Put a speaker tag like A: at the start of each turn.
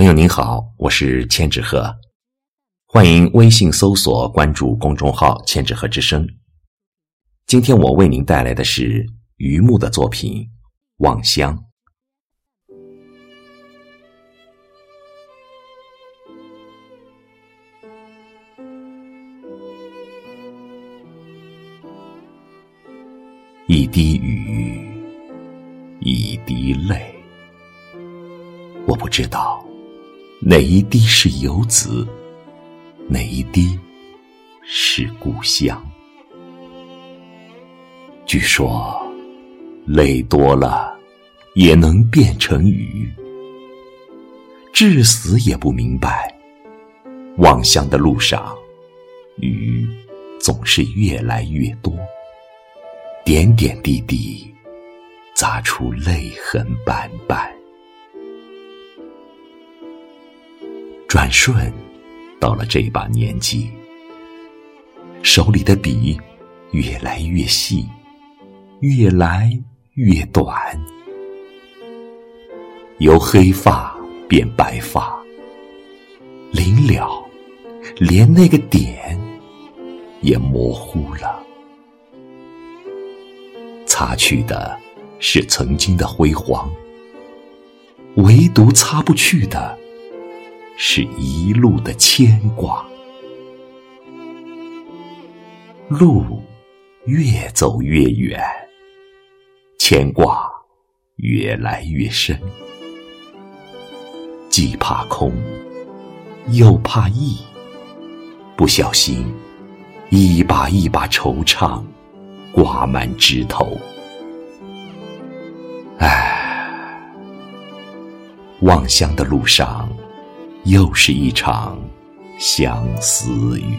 A: 朋友您好，我是千纸鹤，欢迎微信搜索关注公众号“千纸鹤之声”。今天我为您带来的是榆木的作品《望乡》。一滴雨，一滴泪，我不知道。哪一滴是游子？哪一滴是故乡？据说，泪多了也能变成雨。至死也不明白，望乡的路上，雨总是越来越多，点点滴滴砸出泪痕斑斑。转瞬，到了这把年纪，手里的笔越来越细，越来越短，由黑发变白发，临了，连那个点也模糊了。擦去的是曾经的辉煌，唯独擦不去的。是一路的牵挂，路越走越远，牵挂越来越深，既怕空，又怕意，不小心，一把一把惆怅挂满枝头。唉，望乡的路上。又是一场相思雨。